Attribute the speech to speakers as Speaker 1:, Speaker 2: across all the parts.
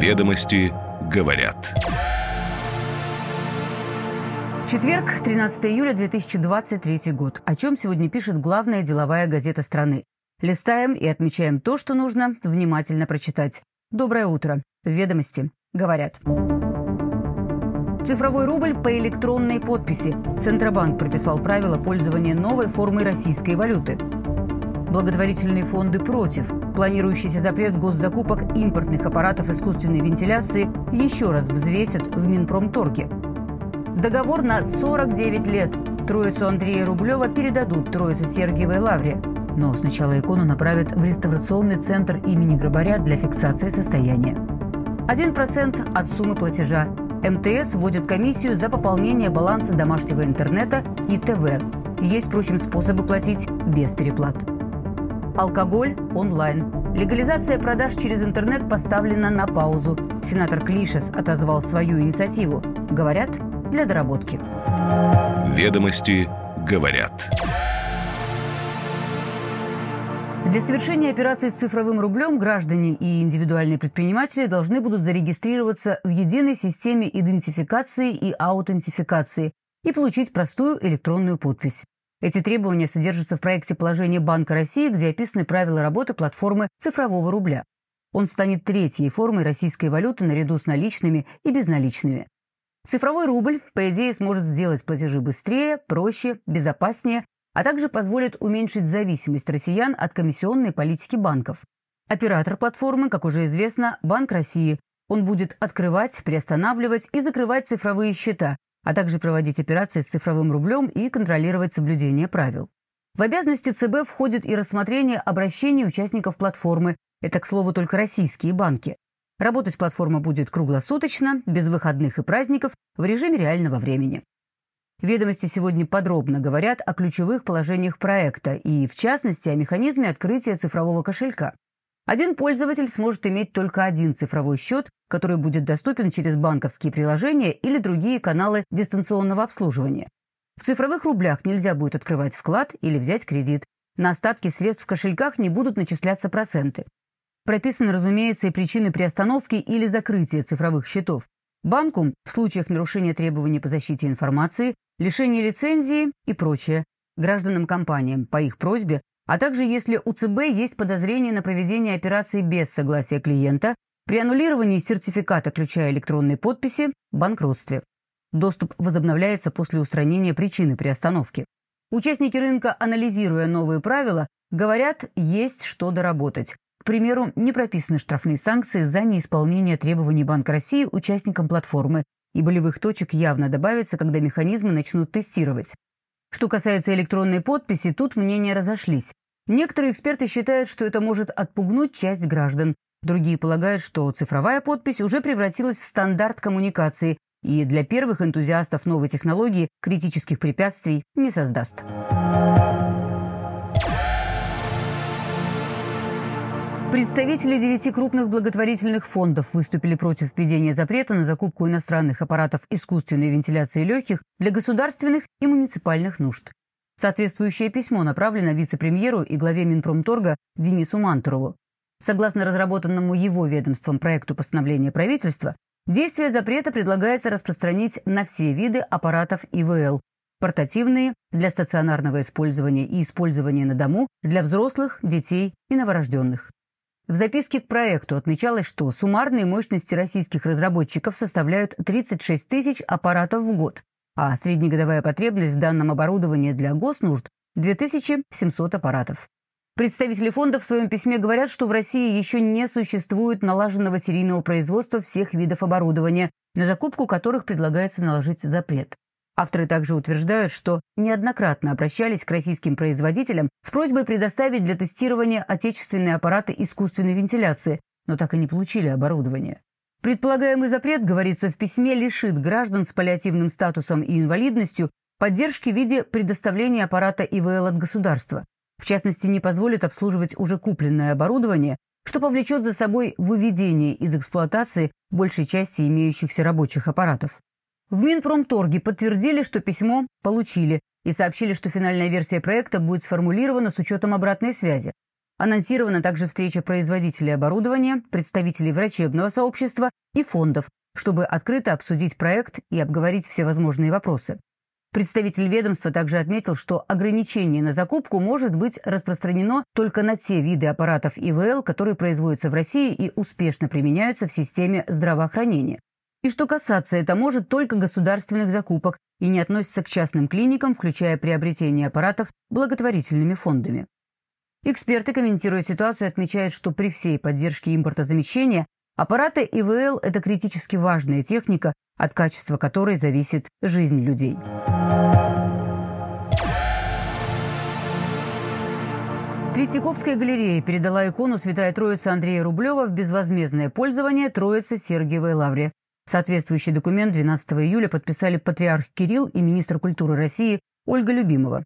Speaker 1: Ведомости говорят.
Speaker 2: Четверг, 13 июля 2023 год. О чем сегодня пишет главная деловая газета страны. Листаем и отмечаем то, что нужно внимательно прочитать. Доброе утро. Ведомости говорят. Цифровой рубль по электронной подписи. Центробанк прописал правила пользования новой формой российской валюты. Благотворительные фонды против. Планирующийся запрет госзакупок импортных аппаратов искусственной вентиляции еще раз взвесят в Минпромторге. Договор на 49 лет. Троицу Андрея Рублева передадут Троице Сергиевой Лавре. Но сначала икону направят в реставрационный центр имени Грабаря для фиксации состояния. 1% от суммы платежа. МТС вводит комиссию за пополнение баланса домашнего интернета и ТВ. Есть, впрочем, способы платить без переплат. Алкоголь онлайн. Легализация продаж через интернет поставлена на паузу. Сенатор Клишес отозвал свою инициативу. Говорят, для доработки.
Speaker 1: Ведомости говорят.
Speaker 2: Для совершения операций с цифровым рублем граждане и индивидуальные предприниматели должны будут зарегистрироваться в единой системе идентификации и аутентификации и получить простую электронную подпись. Эти требования содержатся в проекте положения Банка России, где описаны правила работы платформы цифрового рубля. Он станет третьей формой российской валюты наряду с наличными и безналичными. Цифровой рубль, по идее, сможет сделать платежи быстрее, проще, безопаснее, а также позволит уменьшить зависимость россиян от комиссионной политики банков. Оператор платформы, как уже известно, Банк России. Он будет открывать, приостанавливать и закрывать цифровые счета, а также проводить операции с цифровым рублем и контролировать соблюдение правил. В обязанности ЦБ входит и рассмотрение обращений участников платформы, это, к слову, только российские банки. Работать платформа будет круглосуточно, без выходных и праздников, в режиме реального времени. Ведомости сегодня подробно говорят о ключевых положениях проекта и, в частности, о механизме открытия цифрового кошелька. Один пользователь сможет иметь только один цифровой счет, который будет доступен через банковские приложения или другие каналы дистанционного обслуживания. В цифровых рублях нельзя будет открывать вклад или взять кредит. На остатки средств в кошельках не будут начисляться проценты. Прописаны, разумеется, и причины приостановки или закрытия цифровых счетов. Банку в случаях нарушения требований по защите информации, лишения лицензии и прочее. Гражданам компаниям по их просьбе а также если у ЦБ есть подозрение на проведение операции без согласия клиента, при аннулировании сертификата ключа электронной подписи, банкротстве. Доступ возобновляется после устранения причины приостановки. Участники рынка, анализируя новые правила, говорят, есть что доработать. К примеру, не прописаны штрафные санкции за неисполнение требований Банка России участникам платформы, и болевых точек явно добавится, когда механизмы начнут тестировать. Что касается электронной подписи, тут мнения разошлись. Некоторые эксперты считают, что это может отпугнуть часть граждан. Другие полагают, что цифровая подпись уже превратилась в стандарт коммуникации и для первых энтузиастов новой технологии критических препятствий не создаст. Представители девяти крупных благотворительных фондов выступили против введения запрета на закупку иностранных аппаратов искусственной вентиляции легких для государственных и муниципальных нужд. Соответствующее письмо направлено вице-премьеру и главе Минпромторга Денису Мантурову. Согласно разработанному его ведомством проекту постановления правительства, действие запрета предлагается распространить на все виды аппаратов ИВЛ, портативные для стационарного использования и использования на дому для взрослых, детей и новорожденных. В записке к проекту отмечалось, что суммарные мощности российских разработчиков составляют 36 тысяч аппаратов в год, а среднегодовая потребность в данном оборудовании для госнужд – 2700 аппаратов. Представители фонда в своем письме говорят, что в России еще не существует налаженного серийного производства всех видов оборудования, на закупку которых предлагается наложить запрет. Авторы также утверждают, что неоднократно обращались к российским производителям с просьбой предоставить для тестирования отечественные аппараты искусственной вентиляции, но так и не получили оборудование. Предполагаемый запрет, говорится в письме, лишит граждан с паллиативным статусом и инвалидностью поддержки в виде предоставления аппарата ИВЛ от государства. В частности, не позволит обслуживать уже купленное оборудование, что повлечет за собой выведение из эксплуатации большей части имеющихся рабочих аппаратов. В Минпромторге подтвердили, что письмо получили и сообщили, что финальная версия проекта будет сформулирована с учетом обратной связи. Анонсирована также встреча производителей оборудования, представителей врачебного сообщества и фондов, чтобы открыто обсудить проект и обговорить всевозможные вопросы. Представитель ведомства также отметил, что ограничение на закупку может быть распространено только на те виды аппаратов ИВЛ, которые производятся в России и успешно применяются в системе здравоохранения. И что касаться это может только государственных закупок и не относится к частным клиникам, включая приобретение аппаратов благотворительными фондами. Эксперты, комментируя ситуацию, отмечают, что при всей поддержке импортозамещения аппараты ИВЛ – это критически важная техника, от качества которой зависит жизнь людей. Третьяковская галерея передала икону Святая Троица Андрея Рублева в безвозмездное пользование Троицы Сергиевой Лавре. Соответствующий документ 12 июля подписали патриарх Кирилл и министр культуры России Ольга Любимова.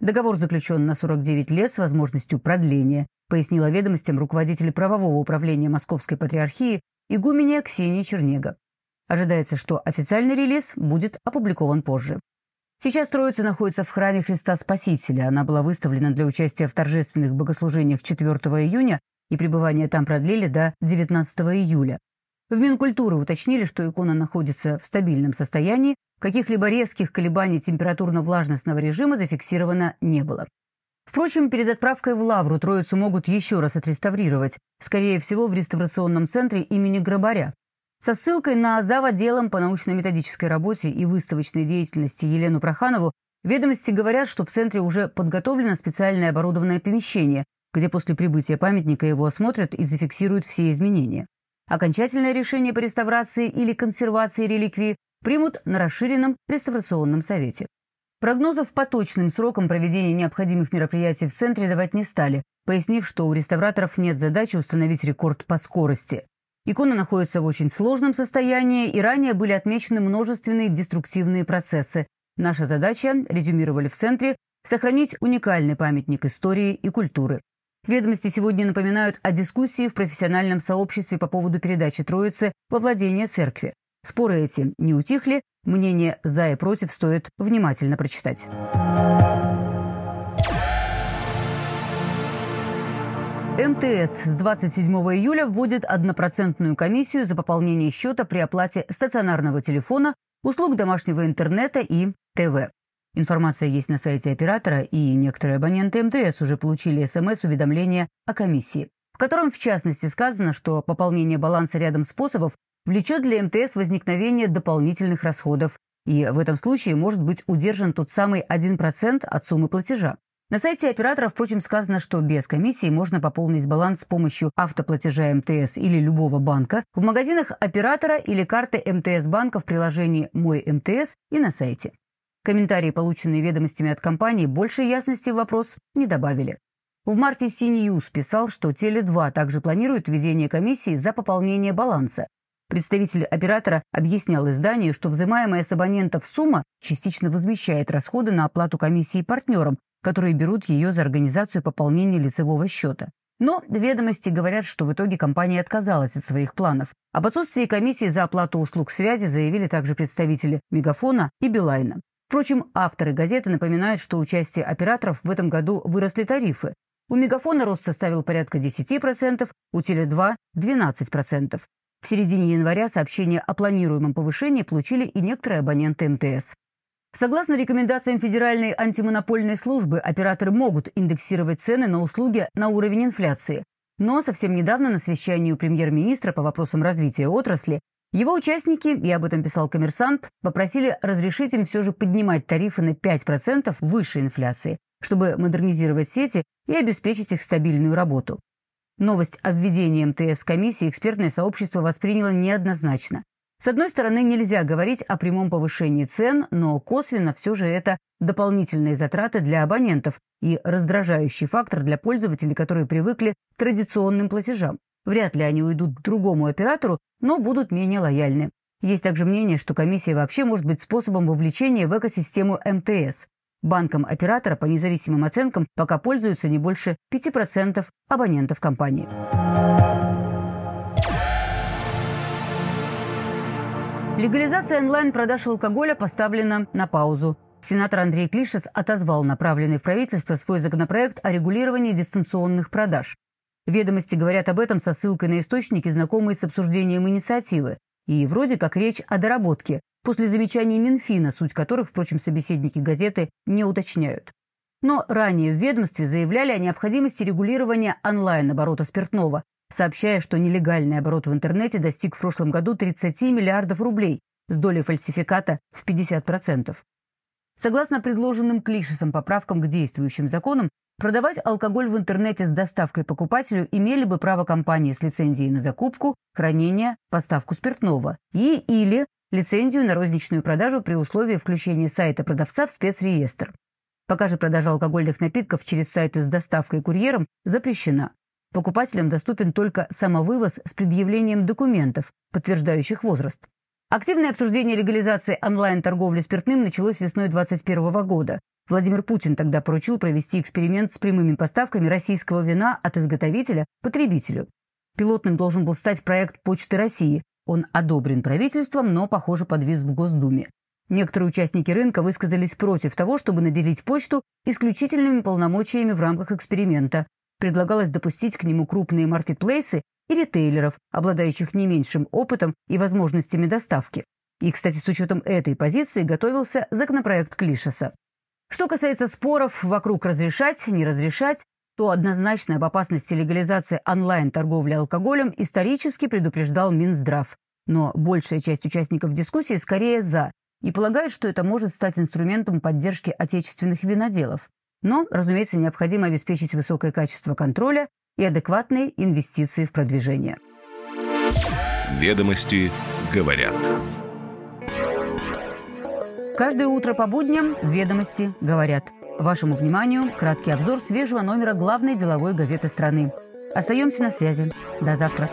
Speaker 2: Договор заключен на 49 лет с возможностью продления, пояснила ведомостям руководитель правового управления Московской патриархии игуменя Ксения Чернега. Ожидается, что официальный релиз будет опубликован позже. Сейчас Троица находится в храме Христа Спасителя. Она была выставлена для участия в торжественных богослужениях 4 июня и пребывание там продлили до 19 июля. В Минкультуры уточнили, что икона находится в стабильном состоянии, каких-либо резких колебаний температурно-влажностного режима зафиксировано не было. Впрочем, перед отправкой в Лавру Троицу могут еще раз отреставрировать, скорее всего, в реставрационном центре имени Грабаря. Со ссылкой на зав. отделом по научно-методической работе и выставочной деятельности Елену Проханову ведомости говорят, что в центре уже подготовлено специальное оборудованное помещение, где после прибытия памятника его осмотрят и зафиксируют все изменения. Окончательное решение по реставрации или консервации реликвии примут на расширенном реставрационном совете. Прогнозов по точным срокам проведения необходимых мероприятий в центре давать не стали, пояснив, что у реставраторов нет задачи установить рекорд по скорости. Икона находится в очень сложном состоянии, и ранее были отмечены множественные деструктивные процессы. Наша задача, резюмировали в центре, сохранить уникальный памятник истории и культуры. Ведомости сегодня напоминают о дискуссии в профессиональном сообществе по поводу передачи Троицы во владение церкви. Споры эти не утихли, мнение «за» и «против» стоит внимательно прочитать. МТС с 27 июля вводит однопроцентную комиссию за пополнение счета при оплате стационарного телефона, услуг домашнего интернета и ТВ. Информация есть на сайте оператора, и некоторые абоненты МТС уже получили СМС-уведомление о комиссии, в котором в частности сказано, что пополнение баланса рядом способов влечет для МТС возникновение дополнительных расходов, и в этом случае может быть удержан тот самый 1% от суммы платежа. На сайте оператора, впрочем, сказано, что без комиссии можно пополнить баланс с помощью автоплатежа МТС или любого банка в магазинах оператора или карты МТС банка в приложении «Мой МТС» и на сайте. Комментарии, полученные ведомостями от компании, больше ясности в вопрос не добавили. В марте CNews писал, что Теле2 также планирует введение комиссии за пополнение баланса. Представитель оператора объяснял изданию, что взимаемая с абонентов сумма частично возмещает расходы на оплату комиссии партнерам, которые берут ее за организацию пополнения лицевого счета. Но ведомости говорят, что в итоге компания отказалась от своих планов. Об отсутствии комиссии за оплату услуг связи заявили также представители Мегафона и Билайна. Впрочем, авторы газеты напоминают, что участие операторов в этом году выросли тарифы. У Мегафона рост составил порядка 10%, у Теле2 – 12%. В середине января сообщение о планируемом повышении получили и некоторые абоненты МТС. Согласно рекомендациям Федеральной антимонопольной службы, операторы могут индексировать цены на услуги на уровень инфляции. Но совсем недавно на совещании у премьер-министра по вопросам развития отрасли его участники, и об этом писал коммерсант, попросили разрешить им все же поднимать тарифы на 5% выше инфляции, чтобы модернизировать сети и обеспечить их стабильную работу. Новость о введении МТС комиссии экспертное сообщество восприняло неоднозначно. С одной стороны, нельзя говорить о прямом повышении цен, но косвенно все же это дополнительные затраты для абонентов и раздражающий фактор для пользователей, которые привыкли к традиционным платежам. Вряд ли они уйдут к другому оператору, но будут менее лояльны. Есть также мнение, что комиссия вообще может быть способом вовлечения в экосистему МТС. Банком оператора по независимым оценкам пока пользуются не больше 5% абонентов компании. Легализация онлайн-продаж алкоголя поставлена на паузу. Сенатор Андрей Клишес отозвал направленный в правительство свой законопроект о регулировании дистанционных продаж. Ведомости говорят об этом со ссылкой на источники, знакомые с обсуждением инициативы. И вроде как речь о доработке, после замечаний Минфина, суть которых, впрочем, собеседники газеты не уточняют. Но ранее в ведомстве заявляли о необходимости регулирования онлайн-оборота спиртного, сообщая, что нелегальный оборот в интернете достиг в прошлом году 30 миллиардов рублей с долей фальсификата в 50%. Согласно предложенным Клишесом поправкам к действующим законам, продавать алкоголь в интернете с доставкой покупателю имели бы право компании с лицензией на закупку, хранение, поставку спиртного и или лицензию на розничную продажу при условии включения сайта продавца в спецреестр. Пока же продажа алкогольных напитков через сайты с доставкой курьером запрещена. Покупателям доступен только самовывоз с предъявлением документов, подтверждающих возраст. Активное обсуждение легализации онлайн-торговли спиртным началось весной 2021 года. Владимир Путин тогда поручил провести эксперимент с прямыми поставками российского вина от изготовителя потребителю. Пилотным должен был стать проект «Почты России». Он одобрен правительством, но, похоже, подвис в Госдуме. Некоторые участники рынка высказались против того, чтобы наделить почту исключительными полномочиями в рамках эксперимента. Предлагалось допустить к нему крупные маркетплейсы и ритейлеров, обладающих не меньшим опытом и возможностями доставки. И, кстати, с учетом этой позиции готовился законопроект Клишеса. Что касается споров вокруг разрешать, не разрешать, то однозначно об опасности легализации онлайн-торговли алкоголем исторически предупреждал Минздрав. Но большая часть участников дискуссии скорее «за», и полагают, что это может стать инструментом поддержки отечественных виноделов. Но, разумеется, необходимо обеспечить высокое качество контроля и адекватные инвестиции в продвижение.
Speaker 1: Ведомости говорят.
Speaker 2: Каждое утро по будням «Ведомости говорят». Вашему вниманию краткий обзор свежего номера главной деловой газеты страны. Остаемся на связи. До завтра.